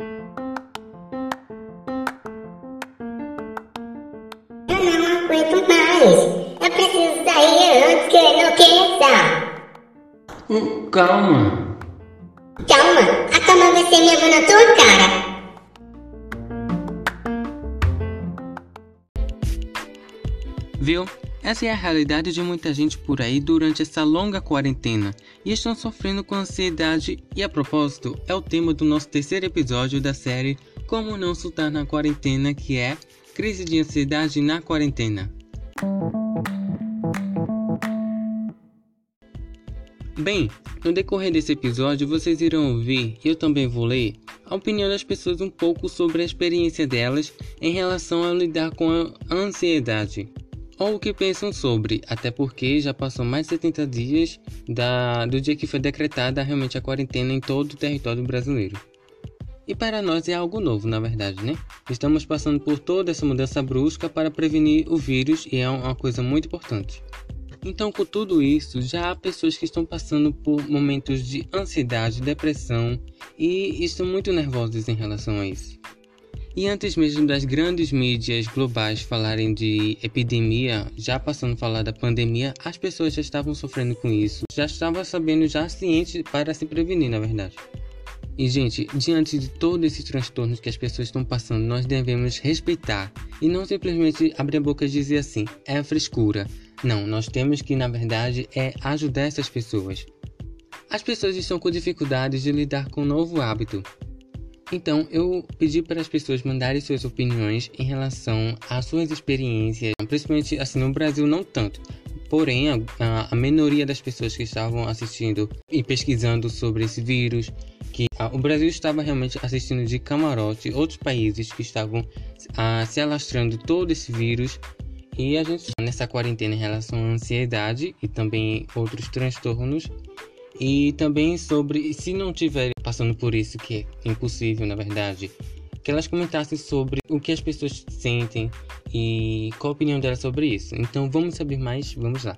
Eu não aguento mais. Eu preciso sair antes que eu enlouqueça. Hum, calma. Calma, a cama vai ser minha na tua cara. Viu? Essa é a realidade de muita gente por aí durante essa longa quarentena e estão sofrendo com ansiedade. E a propósito, é o tema do nosso terceiro episódio da série Como Não Sultar na Quarentena, que é Crise de Ansiedade na Quarentena. Bem, no decorrer desse episódio vocês irão ouvir, e eu também vou ler, a opinião das pessoas um pouco sobre a experiência delas em relação a lidar com a ansiedade ou o que pensam sobre, até porque já passou mais de 70 dias da, do dia que foi decretada realmente a quarentena em todo o território brasileiro. E para nós é algo novo, na verdade, né? Estamos passando por toda essa mudança brusca para prevenir o vírus e é uma coisa muito importante. Então, com tudo isso, já há pessoas que estão passando por momentos de ansiedade, depressão e estão muito nervosas em relação a isso. E antes mesmo das grandes mídias globais falarem de epidemia, já passando a falar da pandemia, as pessoas já estavam sofrendo com isso, já estavam sabendo, já cientes para se prevenir, na verdade. E, gente, diante de todos esses transtornos que as pessoas estão passando, nós devemos respeitar e não simplesmente abrir a boca e dizer assim, é frescura. Não, nós temos que, na verdade, é ajudar essas pessoas. As pessoas estão com dificuldades de lidar com um novo hábito, então, eu pedi para as pessoas mandarem suas opiniões em relação às suas experiências, principalmente assim no Brasil não tanto. Porém, a, a minoria das pessoas que estavam assistindo e pesquisando sobre esse vírus, que a, o Brasil estava realmente assistindo de camarote, outros países que estavam a, se alastrando todo esse vírus e a gente nessa quarentena em relação à ansiedade e também outros transtornos e também sobre se não tiver passando por isso, que é impossível na verdade, que elas comentassem sobre o que as pessoas sentem e qual a opinião delas sobre isso. Então vamos saber mais, vamos lá.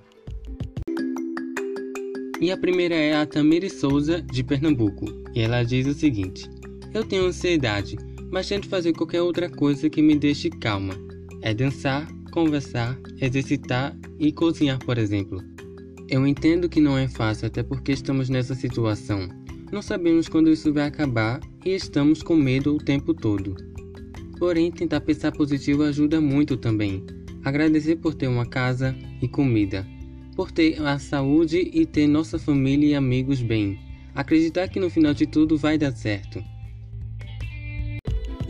E a primeira é a Tamiri Souza, de Pernambuco, e ela diz o seguinte: Eu tenho ansiedade, mas tento fazer qualquer outra coisa que me deixe calma. É dançar, conversar, exercitar e cozinhar, por exemplo. Eu entendo que não é fácil, até porque estamos nessa situação. Não sabemos quando isso vai acabar e estamos com medo o tempo todo. Porém, tentar pensar positivo ajuda muito também. Agradecer por ter uma casa e comida, por ter a saúde e ter nossa família e amigos bem. Acreditar que no final de tudo vai dar certo.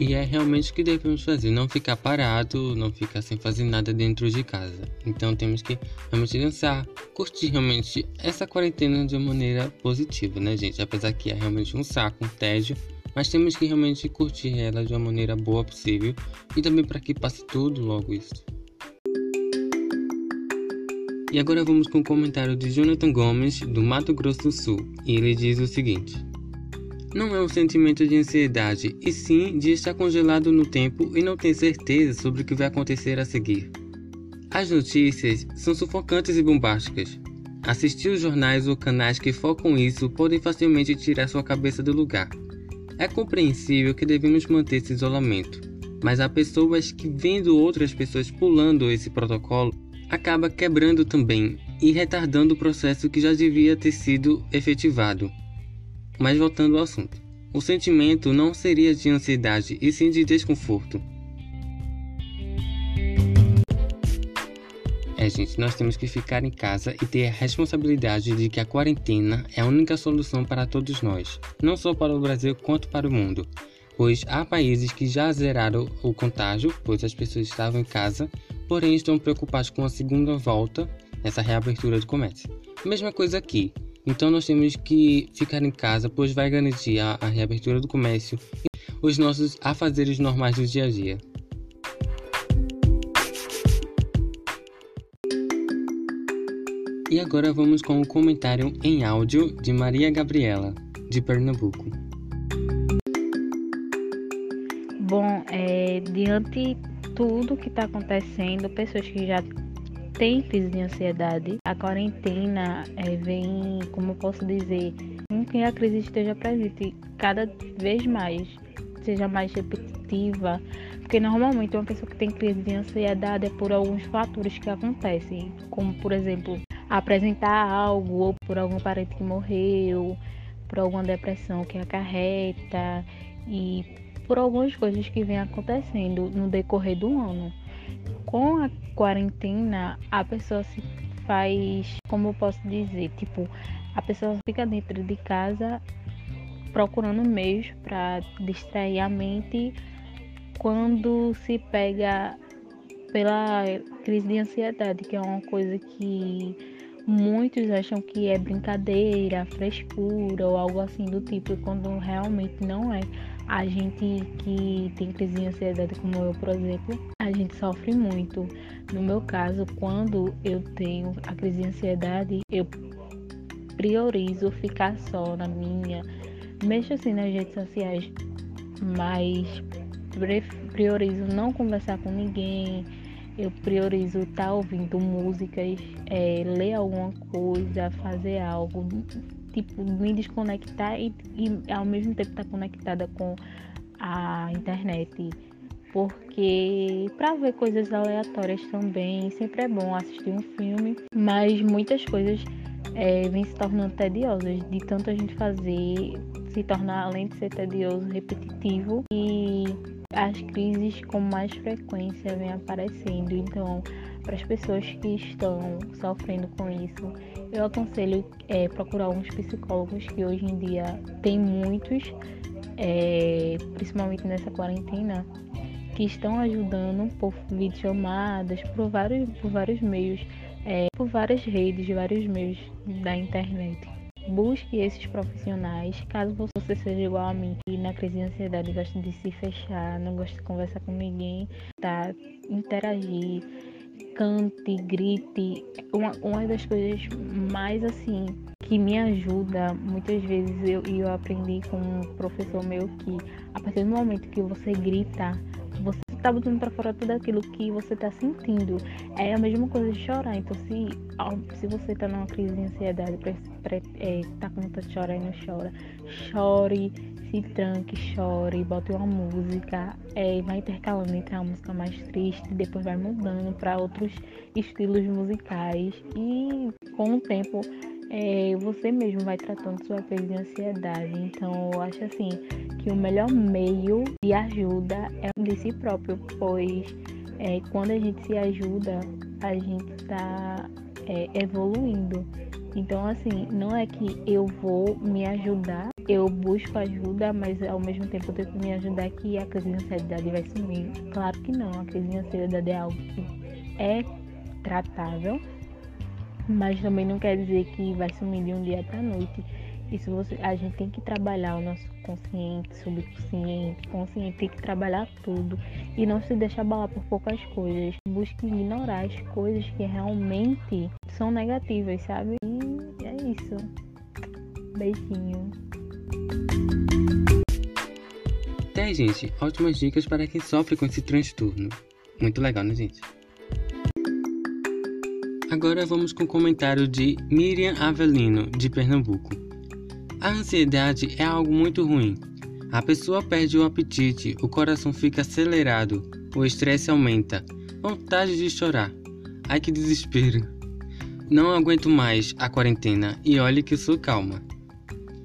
E é realmente o que devemos fazer, não ficar parado, não ficar sem fazer nada dentro de casa. Então temos que realmente dançar, curtir realmente essa quarentena de uma maneira positiva, né, gente? Apesar que é realmente um saco, um tédio, mas temos que realmente curtir ela de uma maneira boa possível e também para que passe tudo logo isso. E agora vamos com o comentário de Jonathan Gomes, do Mato Grosso do Sul, e ele diz o seguinte não é um sentimento de ansiedade, e sim de estar congelado no tempo e não ter certeza sobre o que vai acontecer a seguir. As notícias são sufocantes e bombásticas. Assistir os jornais ou canais que focam isso podem facilmente tirar sua cabeça do lugar. É compreensível que devemos manter esse isolamento, mas há pessoas que, vendo outras pessoas pulando esse protocolo, acaba quebrando também e retardando o processo que já devia ter sido efetivado. Mas voltando ao assunto. O sentimento não seria de ansiedade, e sim de desconforto. É, gente, nós temos que ficar em casa e ter a responsabilidade de que a quarentena é a única solução para todos nós, não só para o Brasil quanto para o mundo. Pois há países que já zeraram o contágio, pois as pessoas estavam em casa, porém estão preocupados com a segunda volta, essa reabertura do comércio. Mesma coisa aqui. Então nós temos que ficar em casa, pois vai garantir a, a reabertura do comércio e os nossos afazeres normais do dia a dia. E agora vamos com o comentário em áudio de Maria Gabriela, de Pernambuco. Bom, é, diante tudo que está acontecendo, pessoas que já tem crise de ansiedade. A quarentena é, vem, como posso dizer, com que a crise esteja presente cada vez mais. seja mais repetitiva, porque normalmente uma pessoa que tem crise de ansiedade é por alguns fatores que acontecem, como por exemplo, apresentar algo ou por algum parente que morreu, por alguma depressão que acarreta e por algumas coisas que vêm acontecendo no decorrer do ano. Com a quarentena, a pessoa se faz, como eu posso dizer, tipo, a pessoa fica dentro de casa procurando meios para distrair a mente quando se pega pela crise de ansiedade, que é uma coisa que muitos acham que é brincadeira, frescura ou algo assim do tipo, quando realmente não é. A gente que tem crise de ansiedade, como eu, por exemplo, a gente sofre muito. No meu caso, quando eu tenho a crise de ansiedade, eu priorizo ficar só na minha, mexo assim nas redes sociais, mas priorizo não conversar com ninguém, eu priorizo estar tá ouvindo músicas, é, ler alguma coisa, fazer algo tipo, me desconectar e, e ao mesmo tempo estar tá conectada com a internet. Porque para ver coisas aleatórias também sempre é bom assistir um filme, mas muitas coisas é, vêm se tornando tediosas de tanto a gente fazer, se tornar além de ser tedioso, repetitivo e as crises com mais frequência vêm aparecendo. Então, para as pessoas que estão sofrendo com isso, eu aconselho é, procurar alguns psicólogos que hoje em dia tem muitos, é, principalmente nessa quarentena, que estão ajudando por videochamadas, por vários, por vários meios, é, por várias redes, vários meios da internet. Busque esses profissionais, caso você seja igual a mim, e na crise de ansiedade gosta de se fechar, não gosta de conversar com ninguém, tá? Interagir cante, grite. Uma, uma das coisas mais assim que me ajuda muitas vezes eu, eu aprendi com um professor meu que a partir do momento que você grita, você está botando para fora tudo aquilo que você está sentindo. É a mesma coisa de chorar. Então, se, se você está numa crise de ansiedade, está com vontade de chorar e não chora, chore se tranque, chore, bote uma música, é, vai intercalando entre a música mais triste, depois vai mudando para outros estilos musicais e com o tempo é, você mesmo vai tratando sua crise de ansiedade. Então eu acho assim que o melhor meio de ajuda é de si próprio, pois é, quando a gente se ajuda, a gente está é, evoluindo. Então, assim, não é que eu vou me ajudar, eu busco ajuda, mas ao mesmo tempo eu tenho que me ajudar que a crise de ansiedade vai sumir. Claro que não, a crise de ansiedade é algo que é tratável, mas também não quer dizer que vai sumir de um dia para noite. Isso você, a gente tem que trabalhar o nosso consciente, subconsciente, consciente, tem que trabalhar tudo e não se deixar abalar por poucas coisas. Busque ignorar as coisas que realmente são negativas, sabe? E é isso. Beijinho. Até, gente, ótimas dicas para quem sofre com esse transtorno. Muito legal, né, gente? Agora vamos com o comentário de Miriam Avelino, de Pernambuco. A ansiedade é algo muito ruim. A pessoa perde o apetite, o coração fica acelerado, o estresse aumenta, vontade de chorar. Ai que desespero. Não aguento mais a quarentena e olhe que sou calma.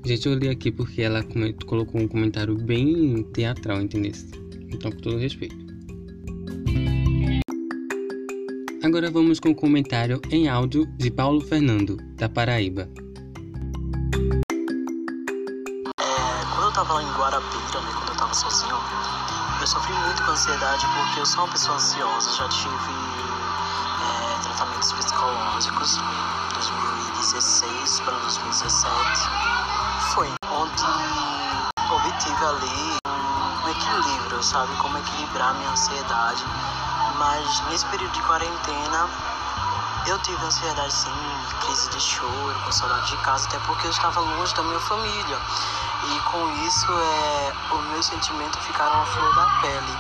Gente, eu li aqui porque ela colocou um comentário bem teatral, entendeu? Então, com todo respeito. Agora vamos com o comentário em áudio de Paulo Fernando, da Paraíba. tava lá em Guarapira, né, quando eu tava sozinho, eu sofri muito com ansiedade porque eu sou uma pessoa ansiosa, já tive é, tratamentos psicológicos em 2016 para 2017. Foi onde obtive ali um equilíbrio, sabe? Como equilibrar minha ansiedade. Mas nesse período de quarentena eu tive ansiedade sim, crise de choro, com saudade de casa, até porque eu estava longe da minha família. E com isso, é, os meus sentimentos ficaram à flor da pele.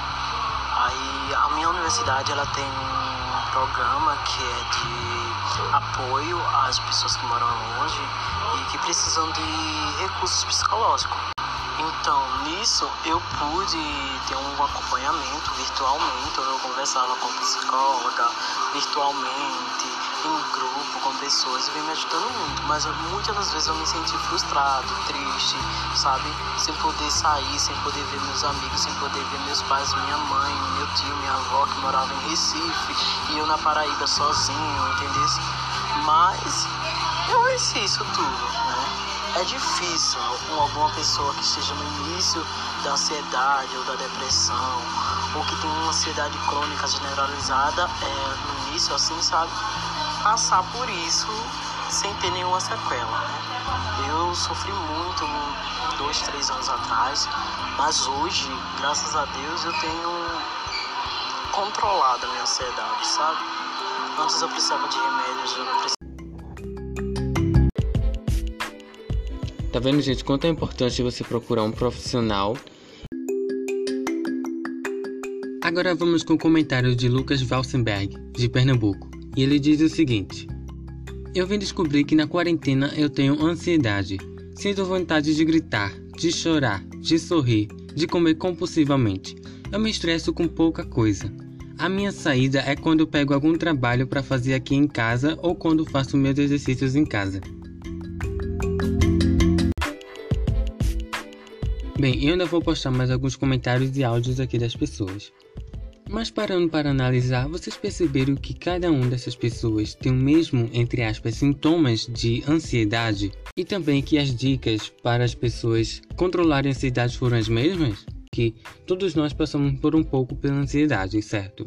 Aí, a minha universidade, ela tem um programa que é de apoio às pessoas que moram longe e que precisam de recursos psicológicos. Então, nisso eu pude ter um acompanhamento virtualmente, eu conversava com psicóloga virtualmente, em grupo, com pessoas, e vem me ajudando muito. Mas muitas das vezes eu me senti frustrado, triste, sabe? Sem poder sair, sem poder ver meus amigos, sem poder ver meus pais, minha mãe, meu tio, minha avó que morava em Recife, e eu na Paraíba sozinho, entendeu? Mas eu venci isso tudo? É difícil alguma pessoa que esteja no início da ansiedade ou da depressão, ou que tem uma ansiedade crônica generalizada, é, no início, assim, sabe? Passar por isso sem ter nenhuma sequela, né? Eu sofri muito dois, três anos atrás, mas hoje, graças a Deus, eu tenho controlado a minha ansiedade, sabe? Antes eu precisava de remédios, eu não precisava Tá vendo, gente, quanto é importante você procurar um profissional. Agora vamos com o comentário de Lucas Valsenberg, de Pernambuco. E ele diz o seguinte: Eu vim descobrir que na quarentena eu tenho ansiedade. Sinto vontade de gritar, de chorar, de sorrir, de comer compulsivamente. Eu me estresso com pouca coisa. A minha saída é quando pego algum trabalho para fazer aqui em casa ou quando faço meus exercícios em casa. Bem, eu ainda vou postar mais alguns comentários e áudios aqui das pessoas. Mas parando para analisar, vocês perceberam que cada uma dessas pessoas tem o mesmo, entre aspas, sintomas de ansiedade? E também que as dicas para as pessoas controlarem a ansiedade foram as mesmas? Que todos nós passamos por um pouco pela ansiedade, certo?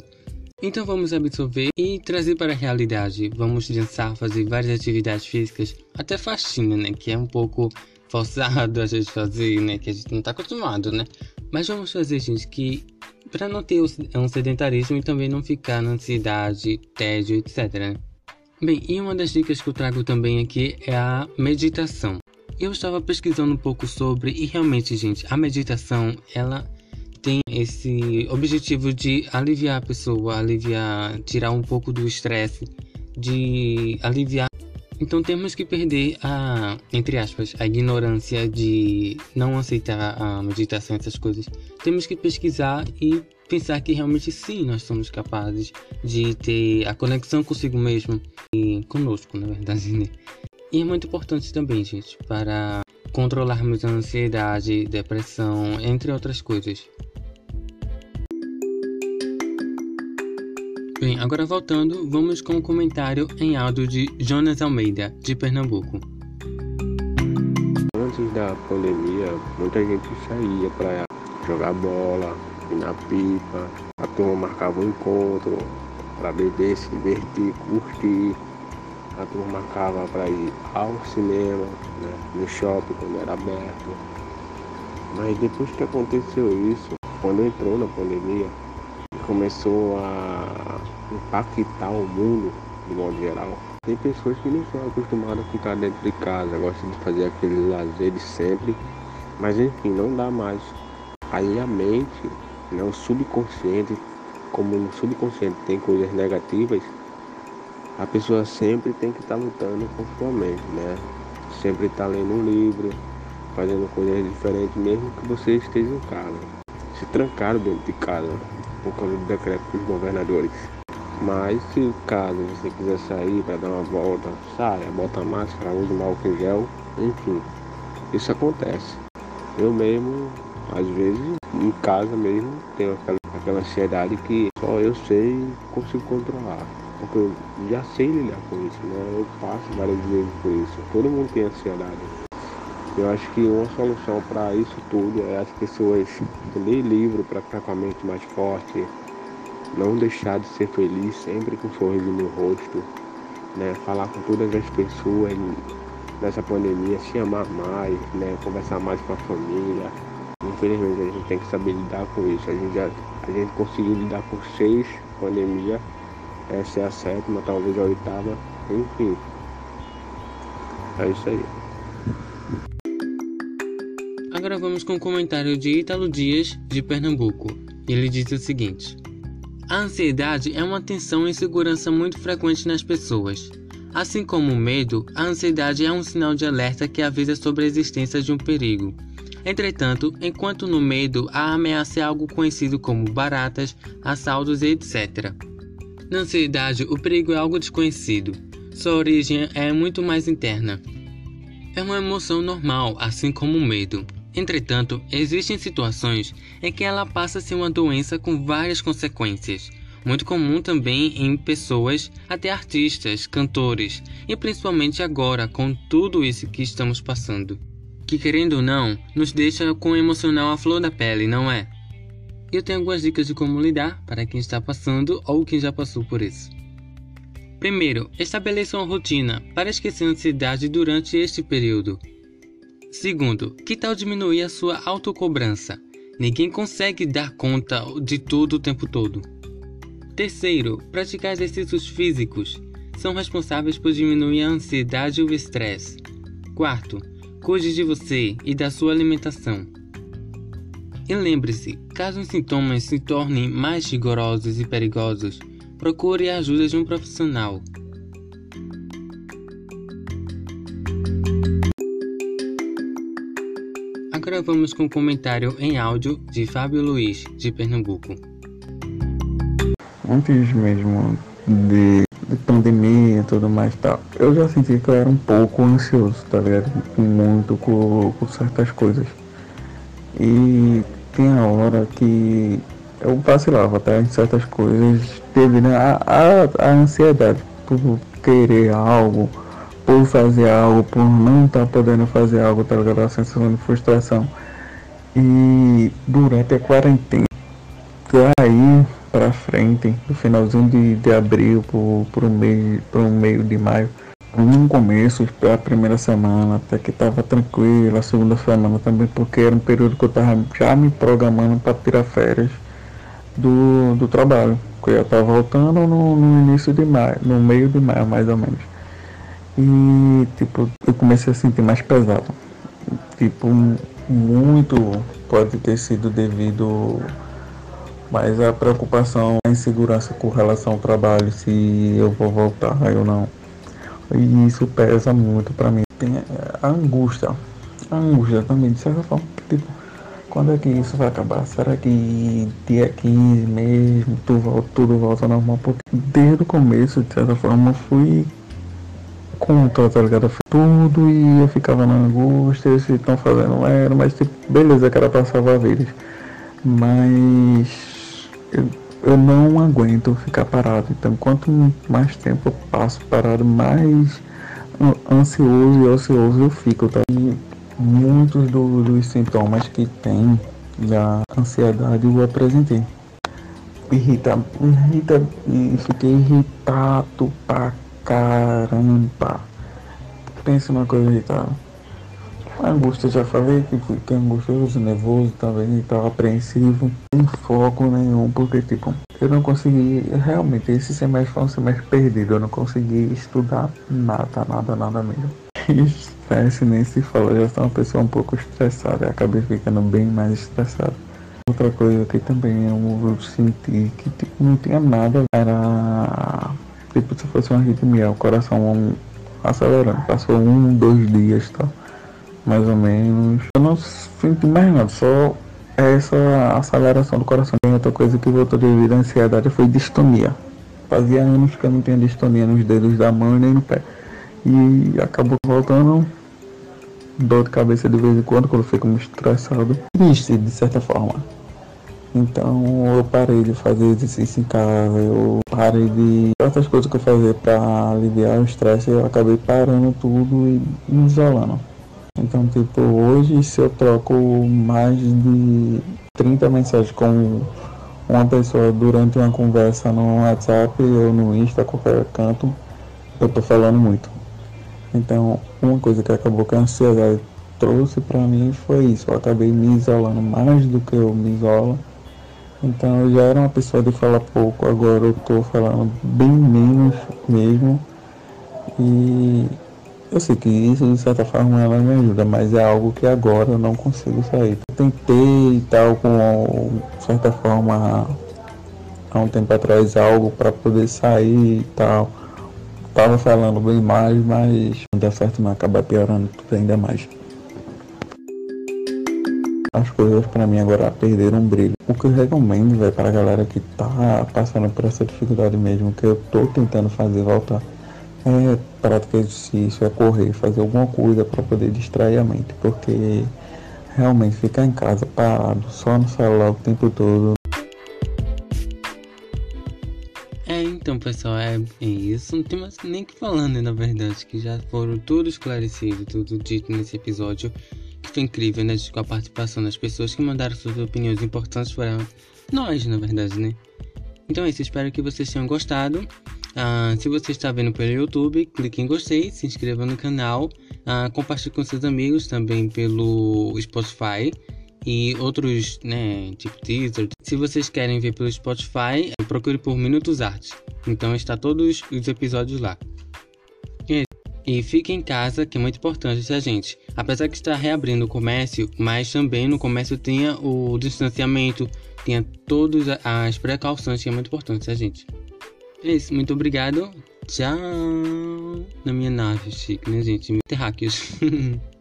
Então vamos absorver e trazer para a realidade. Vamos dançar, fazer várias atividades físicas, até faxina, né? Que é um pouco forçado a gente fazer, né? Que a gente não tá acostumado, né? Mas vamos fazer, gente, que para não ter um sedentarismo e também não ficar na ansiedade, tédio, etc. Né? Bem, e uma das dicas que eu trago também aqui é a meditação. Eu estava pesquisando um pouco sobre e realmente, gente, a meditação ela tem esse objetivo de aliviar a pessoa, aliviar, tirar um pouco do estresse, de aliviar então temos que perder a, entre aspas, a ignorância de não aceitar a meditação, essas coisas. Temos que pesquisar e pensar que realmente sim, nós somos capazes de ter a conexão consigo mesmo e conosco, na verdade, né? E é muito importante também, gente, para controlarmos a ansiedade, depressão, entre outras coisas. Bem, agora voltando, vamos com o um comentário em áudio de Jonas Almeida, de Pernambuco. Antes da pandemia, muita gente saía para jogar bola, ir na pipa, a turma marcava um encontro para beber, se divertir, curtir. A turma marcava para ir ao cinema, né, no shopping quando era aberto. Mas depois que aconteceu isso, quando entrou na pandemia, começou a impactar o mundo de modo geral. Tem pessoas que não são acostumadas a ficar dentro de casa, gostam de fazer aquele lazer de sempre, mas enfim, não dá mais. Aí a mente, né, o subconsciente, como no subconsciente tem coisas negativas, a pessoa sempre tem que estar tá lutando com sua mente, né? Sempre estar tá lendo um livro, fazendo coisas diferentes, mesmo que você esteja em casa. Se trancaram dentro de casa por causa do decreto dos governadores. Mas se caso você quiser sair para dar uma volta, saia, bota máscara, use álcool gel, enfim, isso acontece. Eu mesmo, às vezes, em casa mesmo, tenho aquela, aquela ansiedade que só eu sei consigo controlar. Porque eu já sei lidar com isso, né? Eu passo várias vezes por isso. Todo mundo tem ansiedade. Eu acho que uma solução para isso tudo é as pessoas ler livro para ficar com a mente mais forte, não deixar de ser feliz sempre com um sorriso no rosto, né? falar com todas as pessoas nessa pandemia, se amar mais, né? conversar mais com a família. Infelizmente a gente tem que saber lidar com isso. A gente, já, a gente conseguiu lidar com seis pandemias, essa é a sétima, talvez a oitava, enfim. É isso aí. Agora vamos com o comentário de Ítalo Dias, de Pernambuco. Ele diz o seguinte: A ansiedade é uma tensão e insegurança muito frequente nas pessoas. Assim como o medo, a ansiedade é um sinal de alerta que avisa sobre a existência de um perigo. Entretanto, enquanto no medo a ameaça é algo conhecido como baratas, assaltos e etc. Na ansiedade, o perigo é algo desconhecido. Sua origem é muito mais interna. É uma emoção normal, assim como o medo. Entretanto, existem situações em que ela passa a ser uma doença com várias consequências, muito comum também em pessoas, até artistas, cantores, e principalmente agora com tudo isso que estamos passando que querendo ou não, nos deixa com o emocional à flor da pele, não é? Eu tenho algumas dicas de como lidar para quem está passando ou quem já passou por isso. Primeiro, estabeleça uma rotina para esquecer a ansiedade durante este período. Segundo, que tal diminuir a sua autocobrança? Ninguém consegue dar conta de tudo o tempo todo. Terceiro, praticar exercícios físicos são responsáveis por diminuir a ansiedade e o estresse. Quarto, Cuide de você e da sua alimentação. E lembre-se, caso os sintomas se tornem mais rigorosos e perigosos, procure a ajuda de um profissional. Agora vamos com um comentário em áudio de Fábio Luiz, de Pernambuco. Antes mesmo de de pandemia e tudo mais tal, eu já senti que eu era um pouco ansioso, tá ligado? Muito com, com certas coisas. E tem a hora que eu vacilava até em certas coisas devido a, a, a ansiedade por querer algo, por fazer algo, por não estar tá podendo fazer algo, tá ligado? A sensação de frustração. E durante a quarentena, aí para frente, no finalzinho de, de abril para o meio, meio de maio. No começo, a primeira semana, até que estava tranquilo, a segunda semana também, porque era um período que eu estava já me programando para tirar férias do, do trabalho. Porque eu estava voltando no, no início de maio, no meio de maio mais ou menos. E tipo, eu comecei a sentir mais pesado. Tipo, muito pode ter sido devido mas a preocupação, a insegurança com relação ao trabalho, se eu vou voltar ou não. E isso pesa muito para mim. Tem a angústia, a angústia também, de certa forma, tipo, quando é que isso vai acabar? Será que dia 15 mesmo tudo, tudo volta normal? Porque desde o começo, de certa forma, fui contra, tá ligado? Tudo e eu ficava na angústia, se estão fazendo era, mas tipo, beleza pra salvar vidas. Mas eu, eu não aguento ficar parado. Então, quanto mais tempo eu passo parado, mais ansioso e ocioso eu fico. Tá? E muitos do, dos sintomas que tem da ansiedade eu apresentei. Irrita, irrita fiquei irritado pra caramba. Pense uma coisa irritada a angústia, já falei que fiquei angustioso, nervoso também, estava apreensivo, sem foco nenhum, porque tipo, eu não consegui, realmente, esse semestre foi um semestre perdido, eu não consegui estudar nada, nada, nada mesmo. Estresse nem se fala, já sou uma pessoa um pouco estressada, e acabei ficando bem mais estressado. Outra coisa que também eu senti que tipo, não tinha nada, era tipo se fosse uma arritmia, o coração acelerando, passou um, dois dias, tá? mais ou menos. Eu não sinto mais nada, só essa aceleração do coração. Tem outra coisa que voltou devido à ansiedade foi distonia. Fazia anos que eu não tinha distonia nos dedos da mão e nem no pé. E acabou voltando dor de cabeça de vez em quando, quando eu fico muito estressado. Triste, de certa forma. Então eu parei de fazer exercício em casa, eu parei de outras coisas que eu fazia para aliviar o estresse, eu acabei parando tudo e me isolando. Então, tipo, hoje se eu troco mais de 30 mensagens com uma pessoa durante uma conversa no WhatsApp ou no Insta, qualquer canto, eu tô falando muito. Então, uma coisa que acabou que a ansiedade trouxe para mim foi isso. Eu acabei me isolando mais do que eu me isolo. Então, eu já era uma pessoa de falar pouco, agora eu tô falando bem menos mesmo. E eu sei que isso de certa forma ela me ajuda, mas é algo que agora eu não consigo sair. Eu tentei e tal, com certa forma, há um tempo atrás, algo para poder sair e tal. Tava falando bem mais, mas não deu certo, não acaba piorando tudo ainda mais. As coisas para mim agora perderam brilho. O que eu recomendo, velho, pra galera que tá passando por essa dificuldade mesmo, que eu tô tentando fazer voltar, é praticar exercício, é correr, fazer alguma coisa para poder distrair a mente, porque realmente ficar em casa parado, só no celular o tempo todo. É, então, pessoal, é, é isso. Não tem mais nem que falando, na verdade, que já foram tudo esclarecido, tudo dito nesse episódio, foi incrível, né, com a participação das pessoas que mandaram suas opiniões importantes para nós, na verdade, né. Então é isso, espero que vocês tenham gostado. Ah, se você está vendo pelo YouTube, clique em gostei, se inscreva no canal, ah, compartilhe com seus amigos também pelo Spotify e outros, né, tipo teaser. Se vocês querem ver pelo Spotify, procure por Minutos Artes. Então está todos os episódios lá. E, fique em casa, que é muito importante, tá, gente? Apesar que está reabrindo o comércio, mas também no comércio tenha o distanciamento, tenha todas as precauções, que é muito importante, tá, gente? É isso, muito obrigado. Tchau. Na minha nave, chique, né, gente? Terráqueos.